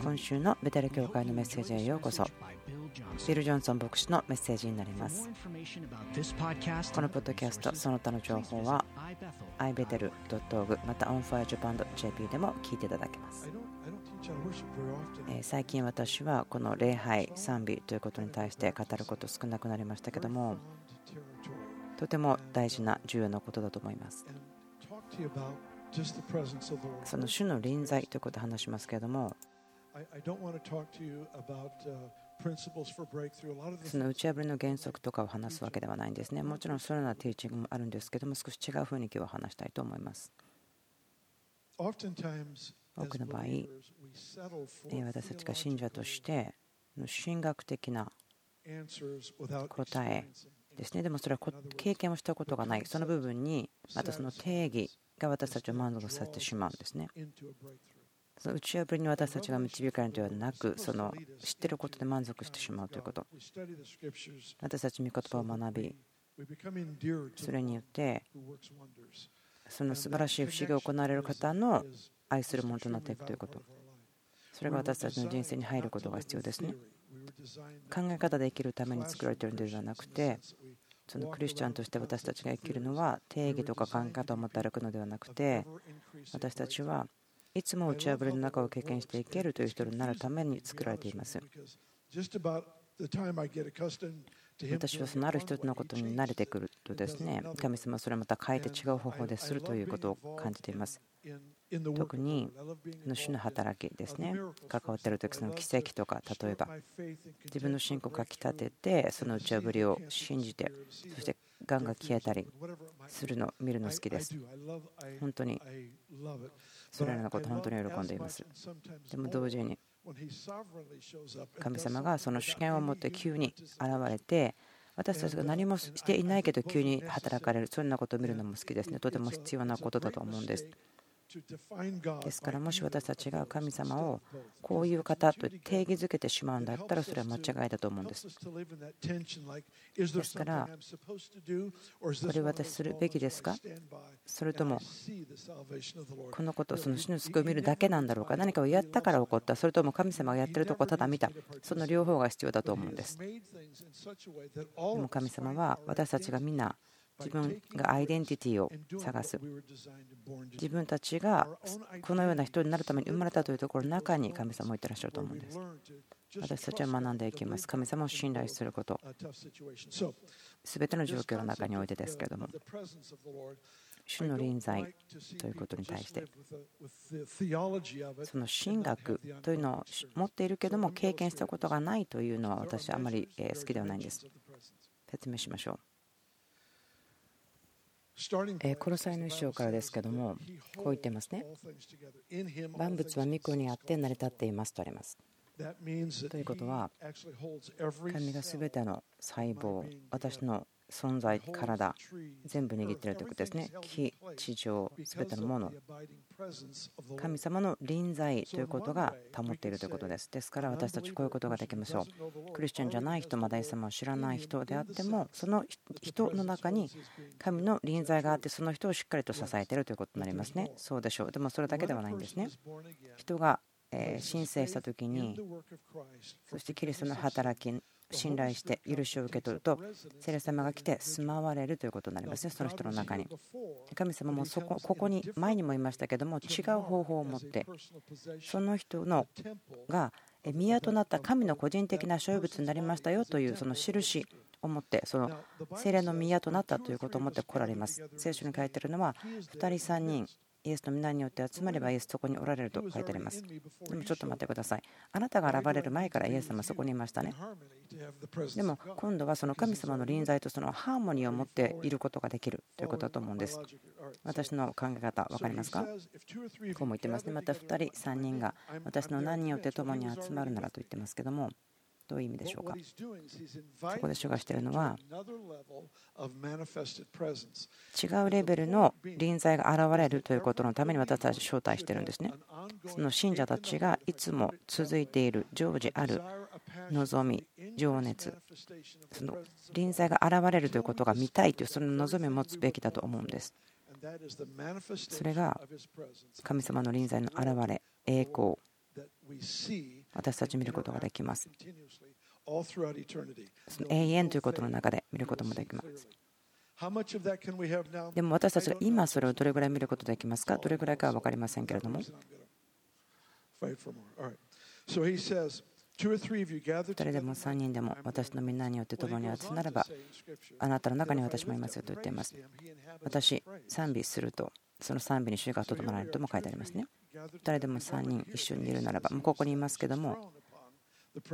今週のベテル教会のメッセージへようこそ。ビル・ジョンソン牧師のメッセージになります。このポッドキャストその他の情報は ibetel.org また onfirejapan.jp でも聞いていただけます。最近私はこの礼拝賛美ということに対して語ること少なくなりましたけどもとても大事な重要なことだと思いますその主の臨在ということを話しますけれども、その打ち破りの原則とかを話すわけではないんですね。もちろんそのようなティーチングもあるんですけども、少し違う雰囲気を話したいと思います。多くの場合、私たちが信者として神学的な答えですね。でもそれは経験をしたことがない、その部分にまたその定義が私たちを満足させてしまうんですね。その打ち破りに私たちが導かれるのではなく、その知っていることで満足してしまうということ。私たち御言葉を学び、それによって、その素晴らしい不思議を行われる方の愛するものとなっていくということ。それが私たちの人生に入ることが必要ですね。考え方で生きるために作られているのではなくて、そのクリスチャンとして私たちが生きるのは定義とか考え方を持って歩くのではなくて私たちはいつも打ち破りの中を経験していけるという人になるために作られています。私はそのある人のことに慣れてくるとですね神様はそれをまた変えて違う方法でするということを感じています。特に主の働きですね。関わっている時その奇跡とか例えば自分の信仰をかきたててその打ち破りを信じてそしてがんが消えたりするのを見るの好きです。本当にそれらのこと本当に喜んでいます。でも同時に神様がその主権を持って急に現れて私たちが何もしていないけど急に働かれる。そんなことを見るのも好きですね。とても必要なことだと思うんですですからもし私たちが神様をこういう方と定義づけてしまうんだったらそれは間違いだと思うんです。ですからこれ私するべきですか？それともこのことその死の救いを見るだけなんだろうか？何かをやったから起こった。それとも神様がやってるとこをただ見た。その両方が必要だと思うんです。でも神様は私たちがみんな自分がアイデンティティを探す。自分たちがこのような人になるために生まれたというところの中に神様をいってらっしゃると思うんです。私たちは学んでいきます。神様を信頼すること。全ての状況の中においてですけれども。主の臨在ということに対して。その神学というのを持っているけども経験したことがないというのは私はあまり好きではないんです。説明しましょう。コロサイの一章からですけども、こう言ってますね。万物は御子にあって成り立っていますとあります。ということは、神が全ての細胞、私の存在、体、全部握っているということですね。木、地上、すべてのもの。神様の臨在ということが保っているということです。ですから私たちこういうことができましょう。クリスチャンじゃない人、まだイ様を知らない人であっても、その人の中に神の臨在があって、その人をしっかりと支えているということになりますね。そうでしょう。でもそれだけではないんですね。人が申請した時に、そしてキリストの働き信頼して許しを受け取ると聖霊様が来て住まわれるということになりますね。その人の中に。神様もそこここに前にも言いましたけども違う方法を持ってその人のが宮となった神の個人的な所有物になりましたよというその印を持ってその精霊の宮となったということを持って来られます。聖書に書いてあるのは2人3人イエスの皆によって集まればイエスそこにおられると書いてあります。でもちょっと待ってください。あなたが現れる前からイエス様はそこにいましたね。でも今度はその神様の臨在とそのハーモニーを持っていることができるということだと思うんです。私の考え方、分かりますか？こうも言ってますね。また2人、3人が私の何によって共に集まるならと言ってますけども。どういう意味でしょうか？そこで主がしているのは違うレベルの臨在が現れるということのために私たち招待しているんですね。その信者たちがいつも続いている常時ある望み情熱その臨在が現れるということが見たいというその望みを持つべきだと思うんです。それが神様の臨在の現れ栄光私たち見ることができます。その永遠ということの中で見ることもできます。でも私たちが今それをどれぐらい見ることができますか？どれぐらいかは分かりませんけれども。2人でも3人でも私のみんなによって共に集ならばあなたの中に私もいますよと言っています。私賛美するとその賛美に主がとどまられるとも書いてありますね2人でも3人一緒にいるならばもうここにいますけども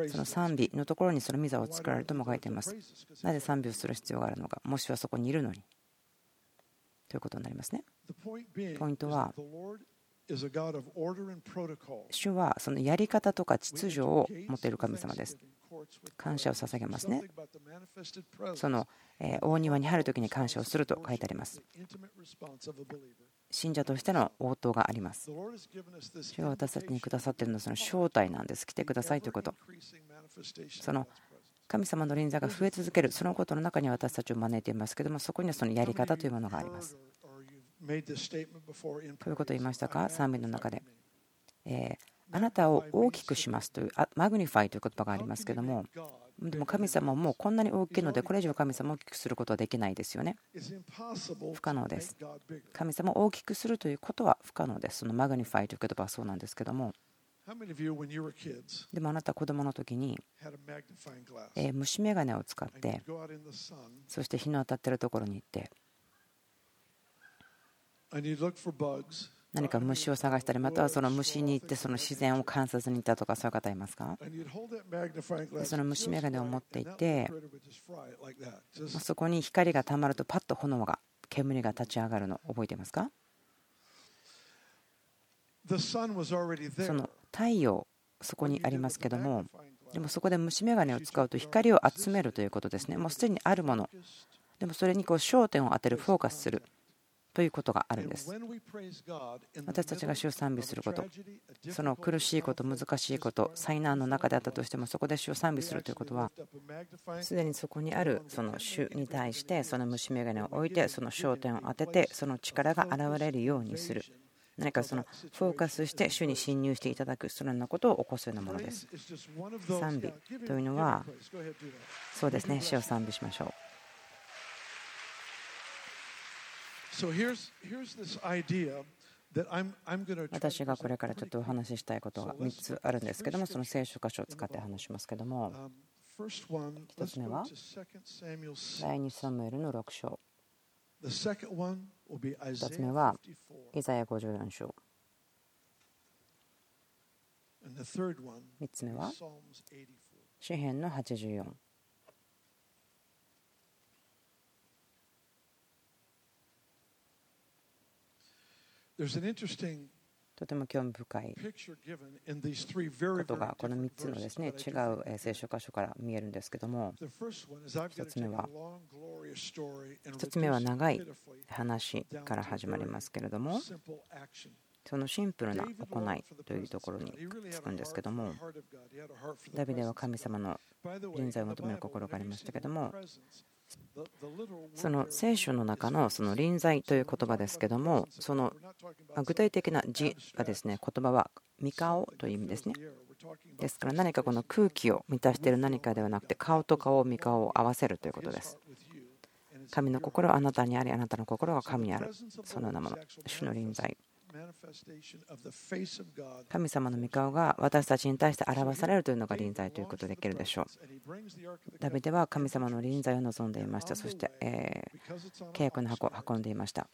その賛美のところにその御座を作られるとも書いていますなぜ賛美をする必要があるのかもしはそこにいるのにということになりますねポイントは主はそのやり方とか秩序を持っている神様です。感謝を捧げますね。その大庭に入るときに感謝をすると書いてあります。信者としての応答があります。主が私たちにくださっているのはその正体なんです。来てくださいということ。その神様の臨座が増え続ける、そのことの中に私たちを招いていますけども、そこにはそのやり方というものがあります。こういうことを言いましたか？賛美の中で、えあなたを大きくしますというmagnify という言葉がありますけどもでも神様もこんなに大きいのでこれ以上神様を大きくすることはできないですよね。不可能です。神様を大きくするということは不可能です。その magnify という言葉はそうなんですけども。でもあなた子供の時に虫眼鏡を使ってそして日の当たってるところに行って何か虫を探したりまたはその虫に行ってその自然を観察に行ったとかそういう方いますか？その虫眼鏡を持っていてそこに光がたまるとパッと炎が煙が立ち上がるの覚えていますか？その太陽そこにありますけどもでもそこで虫眼鏡を使うと光を集めるということですね。もうすでにあるもの。でもそれにこう焦点を当てるフォーカスするということがあるんです。私たちが主を賛美すること、その苦しいこと、難しいこと、災難の中であったとしても、そこで主を賛美するということは、すでにそこにあるその主に対して、その虫眼鏡を置いて、その焦点を当てて、その力が現れるようにする。何かそのフォーカスして主に侵入していただくそのようなことを起こすようなものです。賛美というのはそうですね主を賛美しましょう。私がこれからちょっとお話ししたいことが3つあるんですけどもその聖書箇所を使って話しますけども。1つ目は？第2サムエルの6章。2つ目はイザヤ54章。3つ目は？詩篇の84とても興味深いことがこの3つのですね違う聖書箇所から見えるんですけども1つ目は1つ目は長い話から始まりますけれどもそのシンプルな行いというところにつくんですけどもダビデは神様の臨在を求める心がありましたけどもその聖書の中のその臨在という言葉ですけどもその具体的な字がですね言葉は三顔という意味ですね。ですから何かこの空気を満たしている何かではなくて顔と顔を三顔を合わせるということです。神の心はあなたにありあなたの心は神にある。そのようなもの。主の臨在。神様の御顔が私たちに対して表されるというのが臨在ということできるでしょう。ダビデは神様の臨在を望んでいました。そして、え契約の箱を運んでいました。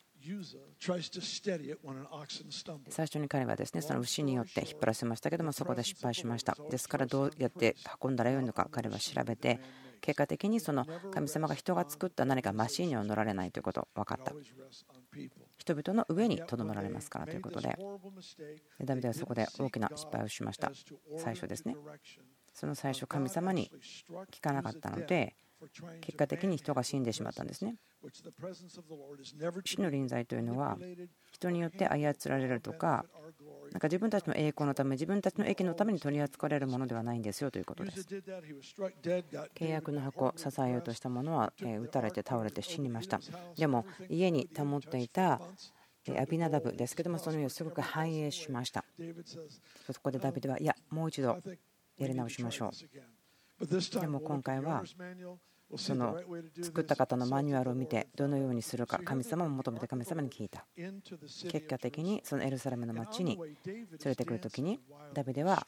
最初に彼はですねその牛によって引っ張らせましたけどもそこで失敗しましたですからどうやって運んだらよいのか彼は調べて結果的にその神様が人が作った何かマシーンには乗られないということ分かった。人々の上にとどまられますからということで。ダビデはそこで大きな失敗をしました。最初ですね。その最初神様に聞かなかったので結果的に人が死んでしまったんですね。主の臨在というのは人によって操られるとかなんか自分たちの栄光のため自分たちの益のために取り扱われるものではないんですよということです。契約の箱支えようとしたものは撃たれて倒れて死にました。でも家に保っていたアビナダブですけどもその家をすごく繁栄しました。そこでダビデはいやもう一度やり直しましょう。でも今回はその作った方のマニュアルを見てどのようにするか神様も求めて神様に聞いた。結果的にそのエルサレムの町に連れてくる時にダビデは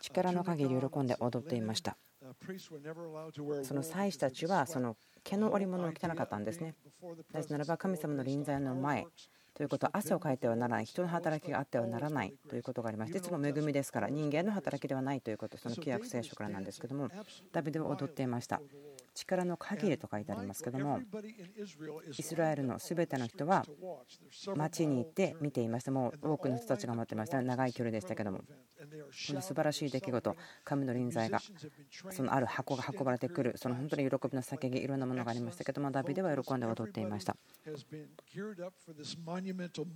力の限り喜んで踊っていました。その祭司たちはその毛の織物を着てなかったんですね。なぜならば神様の臨在の前ということは汗をかいてはならない人の働きがあってはならないということがありましていつも恵みですから人間の働きではないということその旧約聖書からなんですけどもダビデは踊っていました。力の限りと書いてありますけどもイスラエルの全ての人は町に行って見ていました。もう多くの人たちが待ってました。長い距離でしたけども。この素晴らしい出来事。神の臨在がそのある箱が運ばれてくるその本当に喜びの叫びいろんなものがありましたけどもダビデは喜んで踊っていました。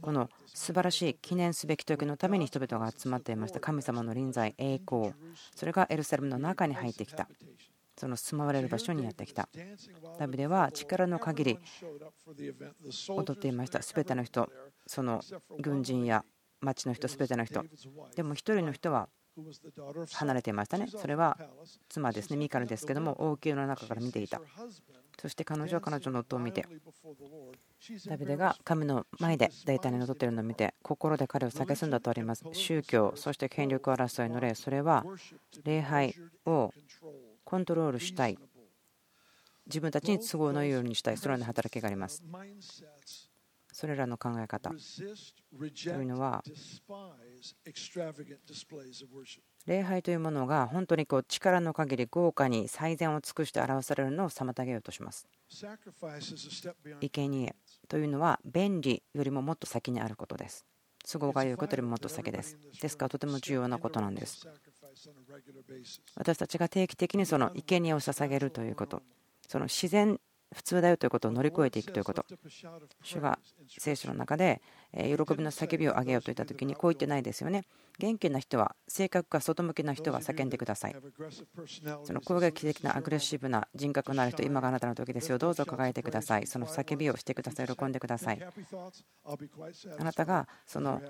この素晴らしい記念すべき時のために人々が集まっていました。神様の臨在栄光。それがエルサレムの中に入ってきたその住まわれる場所にやってきた。ダビデは力の限り踊っていました。全ての人その軍人や町の人全ての人。でも1人の人は離れていましたね。それは妻ですね。ミカルですけども王宮の中から見ていた。そして彼女は彼女の夫を見てダビデが神の前で大胆に踊っているのを見て心で彼を蔑んだとあります。宗教そして権力争いの例。それは礼拝をコントロールしたい。自分たちに都合のいいようにしたい。そのような働きがあります。それらの考え方。というのは礼拝というものが本当にこう力の限り豪華に最善を尽くして表されるのを妨げようとします。生贄というのは便利よりももっと先にあることです。都合が良いことよりももっと先です。ですからとても重要なことなんです。私たちが定期的にその生贄を捧げるということ。その自然普通だよということを乗り越えていくということ。主が聖書の中で喜びの叫びを上げようといった時にこう言ってないですよね。元気な人は、性格が外向きな人は叫んでください。その攻撃的なアグレッシブな人格のある人、今があなたの時ですよ。どうぞ輝いてください。その叫びをしてください。喜んでください。あなたがその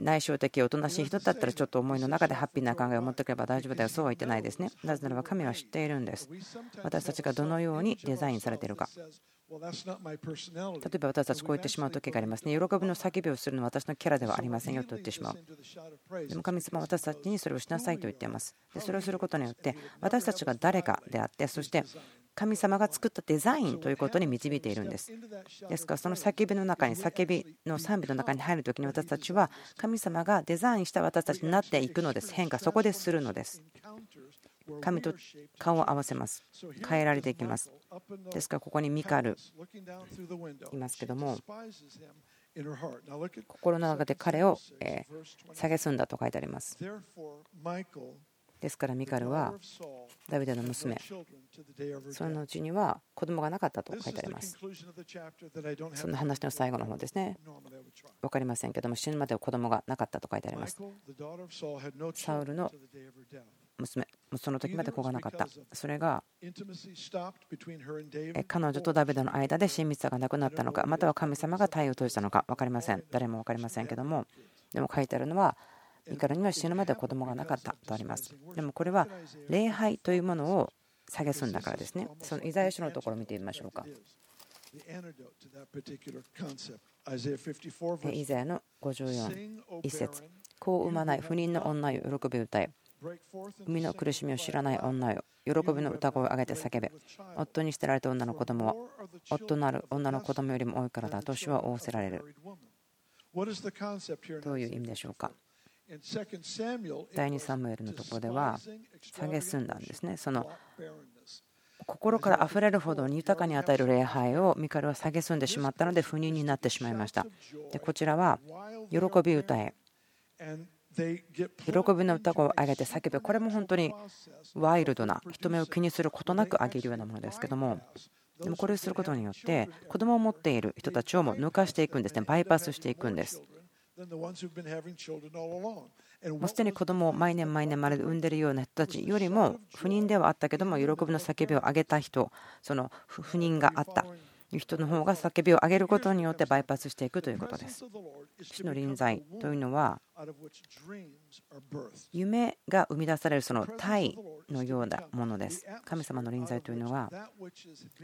内省的、おとなしい人だったらちょっと思いの中でハッピーな考えを持っておけば大丈夫だよ。そうは言ってないですね。なぜならば神は知っているんです。私たちがどのようにデザインされているか。例えば私たちこう言ってしまう時がありますね。喜びの叫びをするのは私のキャラではありませんよと言ってしまう。でも神様は私たちにそれをしなさいと言っています。でそれをすることによって私たちが誰かであってそして神様が作ったデザインということに導いているんです。ですからその叫びの中に叫びの賛美の中に入る時に私たちは神様がデザインした私たちになっていくのです。変化そこでするのです。神と顔を合わせます。変えられていきます。ですからここにミカルいますけども心の中で彼を蔑んだと書いてあります。ですからミカルはダビデの娘そのうちには子供がなかったと書いてありますその話の最後の方ですね分かりませんけども死ぬまでは子供がなかったと書いてありますサウルの娘その時まで子がなかった。それが彼女とダビデの間で親密さがなくなったのかまたは神様が体を閉じたのか分かりません。誰も分かりませんけどもでも書いてあるのはミカルには死ぬまで子供がなかったとあります。でもこれは礼拝というものを蔑んだからですね。そのイザヤ書のところを見てみましょうか。イザヤの54一節。子を産まない不妊の女よ喜び歌え生みの苦しみを知らない女よ。喜びの歌声を上げて叫べ。夫に捨てられた女の子供は夫のある女の子供よりも多いからだ。年は仰せられる。どういう意味でしょうか？第2サムエルのところでは蔑んだんですね。その心から溢れるほどに豊かに与える礼拝をミカルは蔑んでしまったので不妊になってしまいました。でこちらは喜び歌え喜びの歌声を上げて叫ぶ。これも本当にワイルドな人目を気にすることなく上げるようなものですけども。でもこれをすることによって子供を持っている人たちをも抜かしていくんですね。バイパスしていくんです。もうすでに子供を毎年毎年まるで産んでいるような人たちよりも不妊ではあったけども喜びの叫びを上げた人その不妊があったいう人の方が叫びを上げることによってバイパスしていくということです。主の臨在というのは夢が生み出されるその体のようなものです。神様の臨在というのは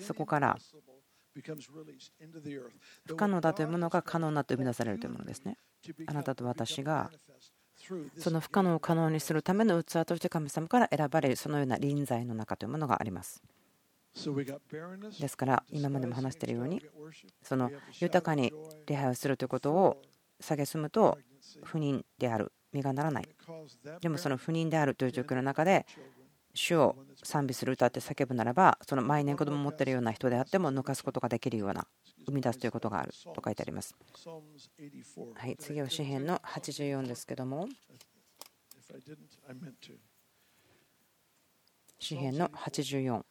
そこから不可能だというものが可能になと生み出されるというものですね。あなたと私がその不可能を可能にするための器として神様から選ばれるそのような臨在の中というものがあります。ですから今までも話しているようにその豊かに礼拝をするということを蔑むと不妊である身がならない。でもその不妊であるという状況の中で主を賛美する歌って叫ぶならばその毎年子供を持っているような人であっても抜かすことができるような生み出すということがあると書いてあります。はい次は詩篇の84ですけども。詩篇の84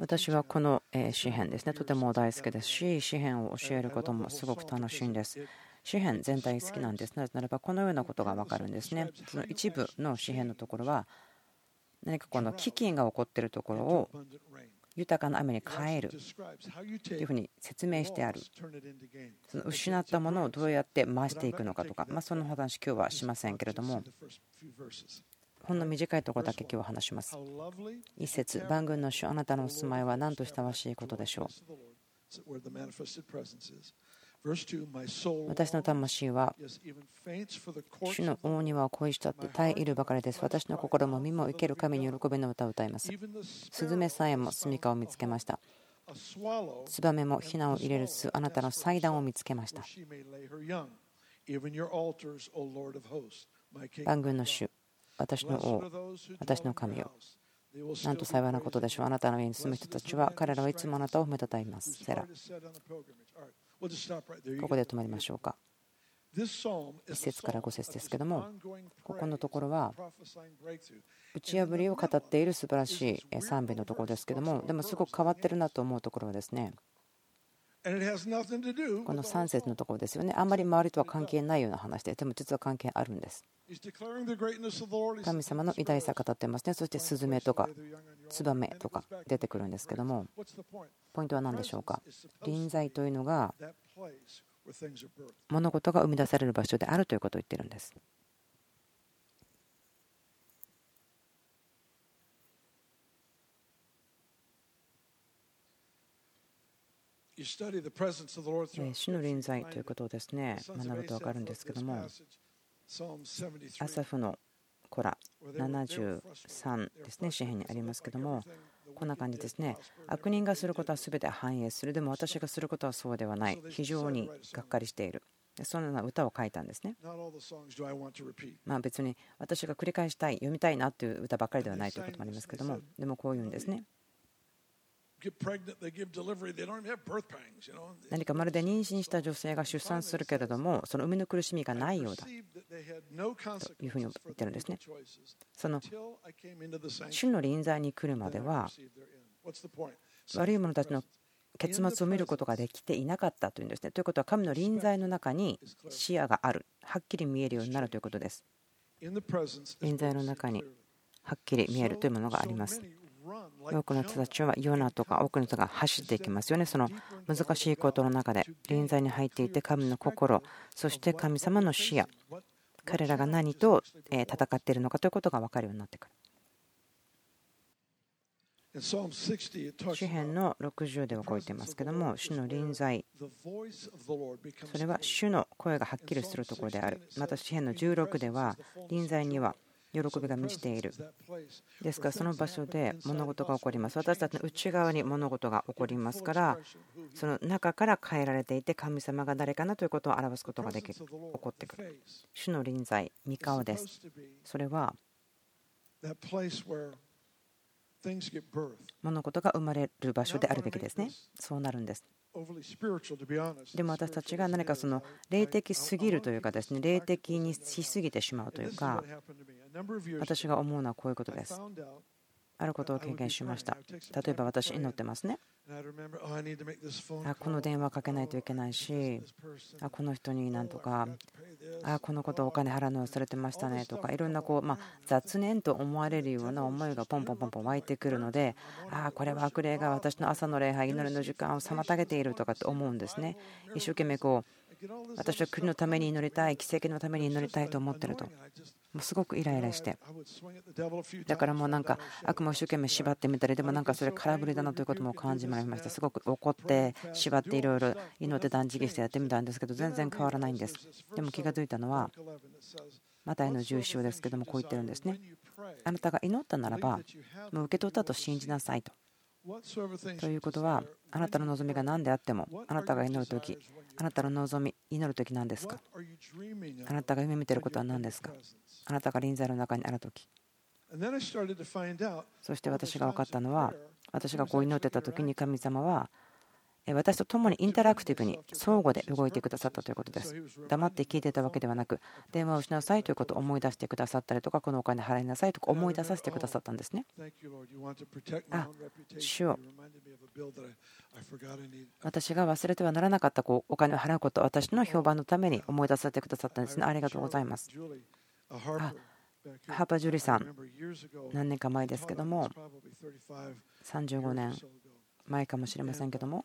私はこの詩篇ですね、とても大好きですし、詩篇を教えることもすごく楽しいんです。詩篇全体好きなんです。なぜならば、このようなことが分かるんですね。その一部の詩篇のところは、何かこの飢饉が起こっているところを豊かな雨に変えるというふうに説明してある。その失ったものをどうやって回していくのかとか、まあ、その話、今日はしませんけれども、ほんの短いところだけ今日は話します。一節、万軍の主、あなたのお住まいは何と親しいことでしょう。私の魂は主の大庭を恋したって耐えいるばかりです。私の心も身も生ける神に喜びの歌を歌います。スズメさえも住みかを見つけました。ツバメもひなを入れる巣、あなたの祭壇を見つけました。万軍の主、私の王、私の神よ。なんと幸いなことでしょう。あなたの家に住む人たちは、彼らはいつもあなたを褒めたたえます。セラ。ここで止まりましょうか。1節から5節ですけども、ここのところは、打ち破りを語っている素晴らしい賛美のところですけども、でもすごく変わってるなと思うところはですね、この3節のところですよね。あんまり周りとは関係ないような話で、でも実は関係あるんです。神様の偉大さ語ってますね。そしてスズメとかツバメとか出てくるんですけども、ポイントは何でしょうか？臨在というのが物事が生み出される場所であるということを言ってるんです。主の臨在ということをですね学ぶと分かるんですけどもアサフの子ら73ですね詩篇にありますけどもこんな感じですね。悪人がすることは全て反映する。でも私がすることはそうではない。非常にがっかりしている。そのような歌を書いたんですね。まあ別に私が繰り返したい、読みたいなという歌ばっかりではないということもありますけども、でもこういうんですね。何かまるで妊娠した女性が出産するけれども、その産みの苦しみがないようだというふうに言ってるんですね。その主の臨在に来るまでは、悪い者たちの結末を見ることができていなかったというんですね。ということは、神の臨在の中に視野がある、はっきり見えるようになるということです。臨在の中にはっきり見えるというものがあります。多くの人たちはヨナとか多くの人が走っていきますよね。その難しいことの中で臨在に入っていて神の心、そして神様の視野、彼らが何と戦っているのかということが分かるようになってくる。詩篇の60ではこう言っていますけども、主の臨在、それは主の声がはっきりするところである。また詩篇の16では、臨在には喜びが満ちている。ですからその場所で物事が起こります。私たちの内側に物事が起こりますから、その中から変えられていて、神様が誰かなということを表すことができる。起こってくる。主の臨在、御顔です。それは物事が生まれる場所であるべきですね。そうなるんです。でも私たちが何かその霊的すぎるというかですね、霊的にしすぎてしまうというか、私が思うのはこういうことです。あることを経験しました。例えば私祈ってますね。あこの電話かけないといけないしあこの人になんとかあこのことお金払うの忘れてましたねとかいろんなこう、ま雑念と思われるような思いがポンポンポンポン湧いてくるのであこれは悪霊が私の朝の礼拝祈りの時間を妨げているとかって思うんですね。一生懸命こう私は国のために祈りたい奇跡のために祈りたいと思ってるともうすごくイライラして。だからもうなんか悪魔を一生懸命縛ってみたりでもなんかそれ空振りだなということも感じまいました。すごく怒って縛っていろいろ祈って断食してやってみたんですけど全然変わらないんです。でも気が付いたのはマタイの重症ですけどもこう言ってるんですね。あなたが祈ったならばもう受け取ったと信じなさいとということはあなたの望みが何であってもあなたが祈るときあなたの望み祈るとき何ですか？あなたが夢見ていることは何ですか？あなたが臨在の中にあるときそして私が分かったのは私がこう祈ってた時に神様は私と共にインタラクティブに相互で動いてくださったということです。黙って聞いてたわけではなく、電話をしなさいということを思い出してくださったりとか、このお金払いなさいとか思い出させてくださったんですね。あ、主を私が忘れてはならなかったこうお金を払うこと、私の評判のために思い出させてくださったんですね。ありがとうございます。あハーパー・ジュリさん、何年か前ですけども、35年前かもしれませんけども、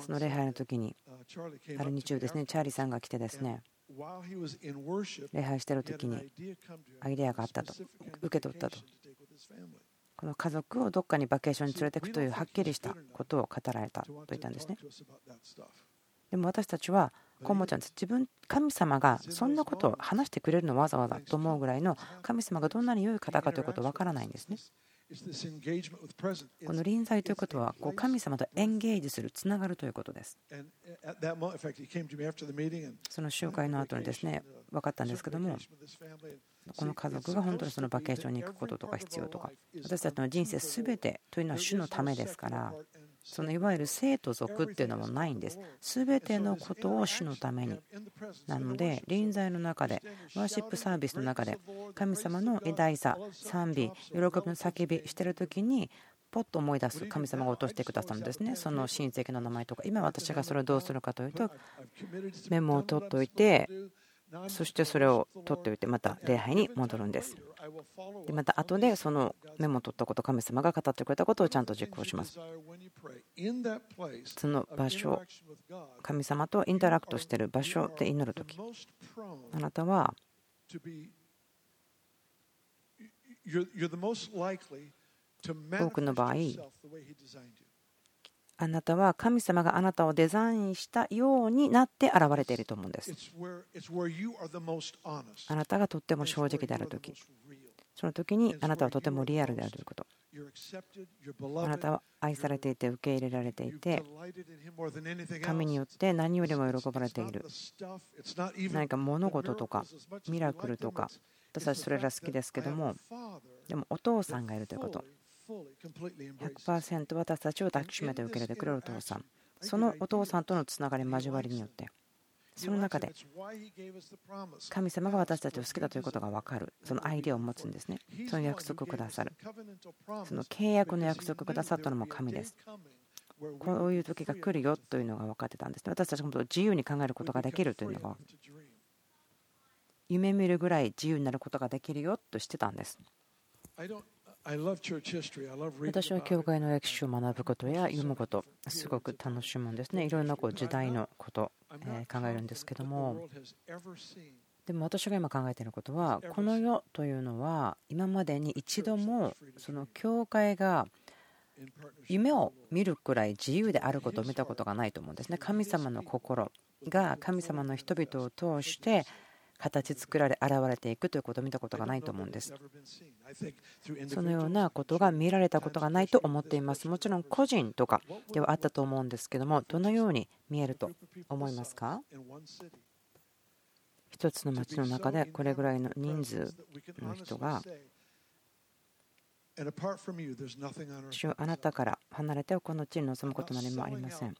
その礼拝の時に、ある日曜ですね、チャーリーさんが来てですね、礼拝している時にアイデアがあったと、受け取ったと。この家族をどっかにバケーションに連れていくというはっきりしたことを語られたと言ったんですね。でも私たちはこう思っちゃうんです。自分、神様がそんなことを話してくれるのわざわざと思うぐらいの神様がどんなに良い方かということを分からないんですね。この臨在ということはこう神様とエンゲージする、つながるということです。その集会の後にですね分かったんですけども、この家族が本当にそのバケーションに行くこととか必要とか、私たちの人生すべてというのは主のためですから、そのいわゆる生と族っていうのもないんです。すべてのことを主のために。なので、臨在の中で、ワーシップサービスの中で、神様の偉大さ、賛美、喜びの叫びしてる時に、ポッと思い出す神様が落としてくださるんですね。その親戚の名前とか。今私がそれをどうするかというと、メモを取っておいて、そしてそれを取っておいてまた礼拝に戻るんです。でまた後でそのメモを取ったこと神様が語ってくれたことをちゃんと実行します。その場所神様とインタラクトしている場所で祈るときあなたは多くの場合あなたは神様があなたをデザインしたようになって現れていると思うんです。あなたがとっても正直であるとき、その時にあなたはとてもリアルであると。いうこと。あなたは愛されていて受け入れられていて神によって何よりも喜ばれている。何か物事とかミラクルとか私たちそれら好きですけどもでもお父さんがいるということ100%私たちを抱きしめて受け入れてくれるお父さんそのお父さんとのつながり交わりによってその中で神様が私たちを好きだということが分かるそのアイデアを持つんですねその約束をくださるその契約の約束をくださったのも神ですこういう時が来るよというのが分かってたんです私たちも自由に考えることができるというのが夢見るぐらい自由になることができるよとしてたんです私は教会の歴史を学ぶことや読むことすごく楽しむんですね。いろんなこう時代のこと考えるんですけども。でも私が今考えていることはこの世というのは今までに一度もその教会が夢を見るくらい自由であることを見たことがないと思うんですね。神様の心が神様の人々を通して形作られ現れていくということを見たことがないと思うんです。そのようなことが見られたことがないと思っています。もちろん個人とかではあったと思うんですけどもどのように見えると思いますか？一つの町の中でこれぐらいの人数の人が主あなたから離れてこの地に臨むことな何もありません。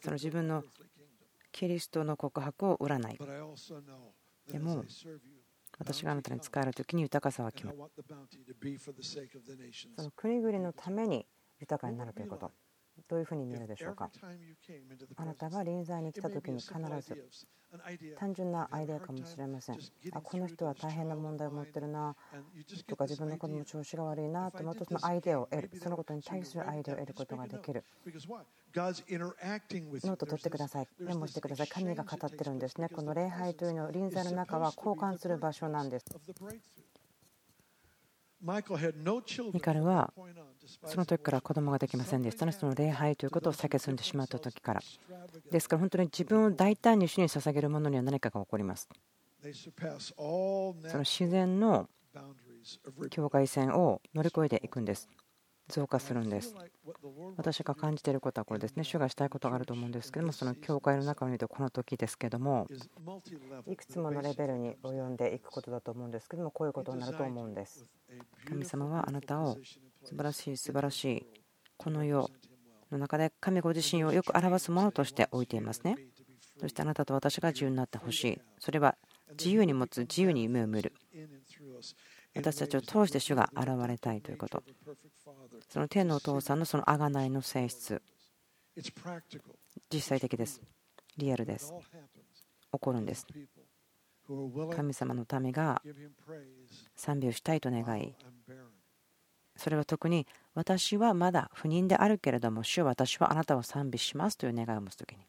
その自分のキリストの告白を売らない。でも、私があなたに使える時に豊かさは決まる。その国々のために豊かになるということどういうふうに見えるでしょうか？あなたが臨在に来た時に必ず単純なアイデアかもしれません。あこの人は大変な問題を持ってるなとか自分の子供調子が悪いなと思うとそのアイデアを得る。そのことに対するアイデアを得ることができる。ノート取ってください。メモしてください。神が語ってるんですね。この礼拝というのは臨在の中は交換する場所なんですミカルはその時から子供ができませんでしたね、その礼拝ということを避けすんでしまった時から。ですから本当に自分を大胆に主に捧げるものには何かが起こります。その自然の境界線を乗り越えていくんです。増加するんです。私が感じていることはこれですね。主がしたいことがあると思うんですけども、その教会の中にいるとこの時ですけども、いくつものレベルに及んでいくことだと思うんですけども、こういうことになると思うんです。神様はあなたを素晴らしい素晴らしいこの世の中で神ご自身をよく表すものとして置いていますね。そしてあなたと私が自由になってほしい。それは自由に持つ、自由に夢を見る。私たちを通して主が現れたいということ。その天のお父さんのその贖いの性質。実際的です。リアルです。起こるんです。神様の民が賛美をしたいと願い、それは特に私はまだ不妊であるけれども、主は私はあなたを賛美しますという願いを持つときに。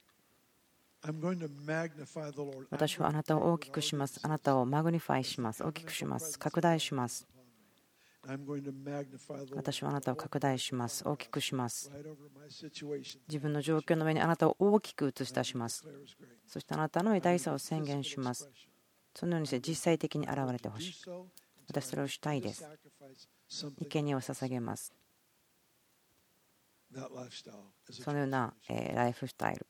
私はあなたを大きくします。あなたを magnify します。大きくします。拡大します。私はあなたを拡大します。大きくします。自分の状況の上にあなたを大きく映し出します。そしてあなたの偉大さを宣言します。そのようにして実際的に現れてほしい。私それをしたいです。生贄を捧げます。そのようなライフスタイル。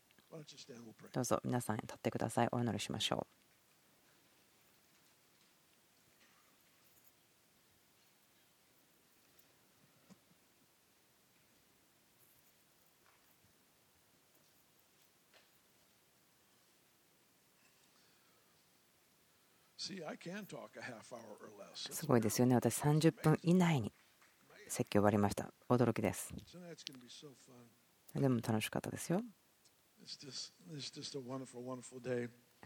どうぞ皆さん立ってください。お祈りしましょう。すごいですよね。私30分以内に説教終わりました。驚きです。でも楽しかったですよ。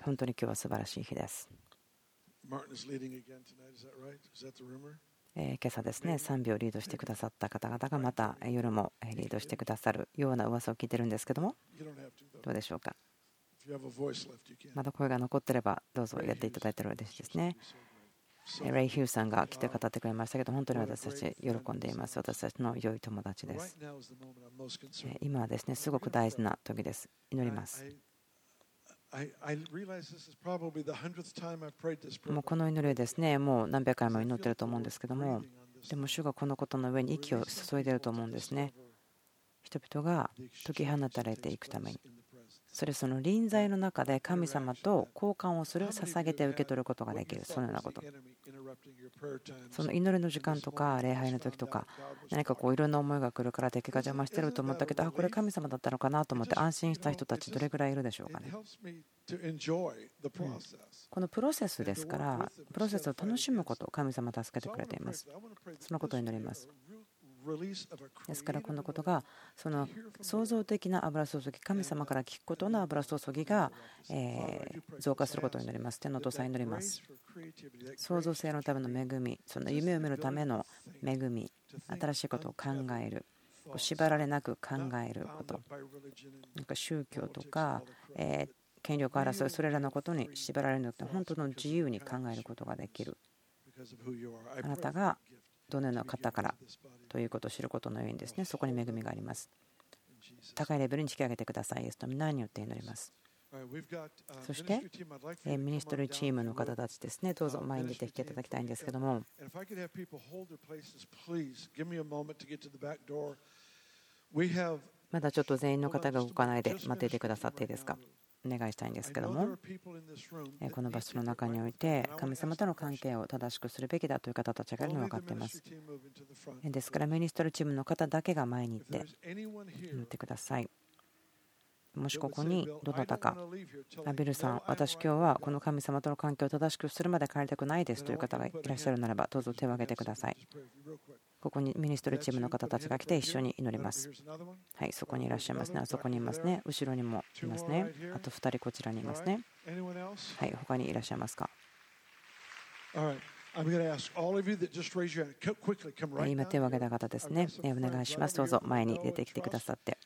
本当に今日は素晴らしい日です。え今朝ですね、3秒リードしてくださった方々がまた夜もリードしてくださるような噂を聞いてるんですけども、どうでしょうか？まだ声が残ってればどうぞやっていただいたら嬉しいですね。レイ・ヒューさんが来て語ってくれましたけど、本当に私たち喜んでいます。私たちの良い友達です。今はですね、すごく大事な時です。祈ります。もうこの祈りですね、もう何百回も祈ってると思うんですけども、でも主がこのことの上に息を注いでいると思うんですね。人々が解き放たれていくために。それその臨在の中で神様と交換をする捧げて受け取ることができる。そのようなこと。その祈りの時間とか礼拝の時とか何かこういろんな思いが来るから敵が邪魔してると思ったけどあこれ神様だったのかなと思って安心した人たちどれぐらいいるでしょうかね。このプロセスですからプロセスを楽しむことを神様助けてくれています。そのことを祈りますですからこのことがその創造的な油注ぎ神様から聞くことの油注ぎが増加することになります。天の父さん祈ります。創造性のための恵みその夢を見るための恵み新しいことを考える縛られなく考えることなんか宗教とかえ権力争いそれらのことに縛られなくて本当の自由に考えることができる。あなたがどのような方からということを知ることのようにですねそこに恵みがあります。高いレベルに引き上げてください。イエスと皆によって祈ります。そしてミニストリーチームの方たちですねどうぞ前に出てきていただきたいんですけども。まだちょっと全員の方が動かないで待っていてくださっていいですか？お願いしたいんですけども。この場所の中において神様との関係を正しくするべきだという方たちがいるの分かっていますですからミニストルチームの方だけが前に行って祈ってください。もしここにどなたか、アビルさん、私今日はこの神様との関係を正しくするまで帰りたくないですという方がいらっしゃるならば、どうぞ手を挙げてください。ここにミニストリーチームの方たちが来て一緒に祈ります。はい、そこにいらっしゃいますね。あそこにいますね。後ろにもいますね。あと2人こちらにいますね。はい、他にいらっしゃいますか？今手を挙げた方ですね。お願いします。どうぞ前に出てきてくださって。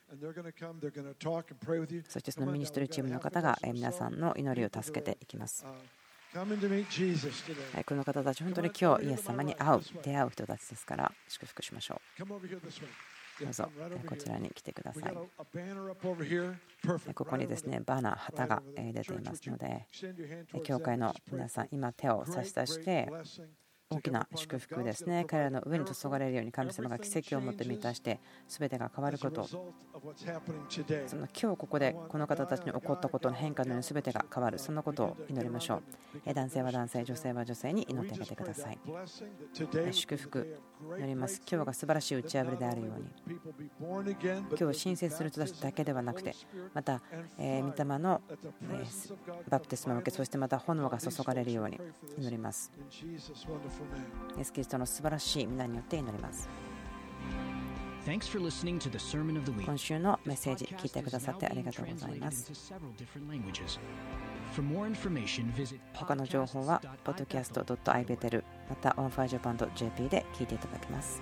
そしてそのミニストリーチームの方が皆さんの祈りを助けていきます。この方たち、本当に今日、イエス様に会う、出会う人たちですから、祝福しましょう。どうぞこちらに来てください。ここにですねバナー、旗が出ていますので、教会の皆さん、今手を差し出して、大きな祝福ですね。彼らの上に注がれるように神様が奇跡をもって満たして全てが変わること。その今日ここでこの方たちに起こったことの変化のように全てが変わる。そんなことを祈りましょう。男性は男性、女性は女性に祈ってあげてください。祝福祈ります。今日が素晴らしい打ち破りであるように。今日申請する人たちだけではなくて、また、え御霊のバプテスマを受け、そしてまた炎が注がれるように祈ります。イエス・キリストの素晴らしい皆によって祈ります。今週のメッセージ聞いてくださってありがとうございます。他の情報は podcast.ibetel また onfirejapan.jp で聞いていただけます。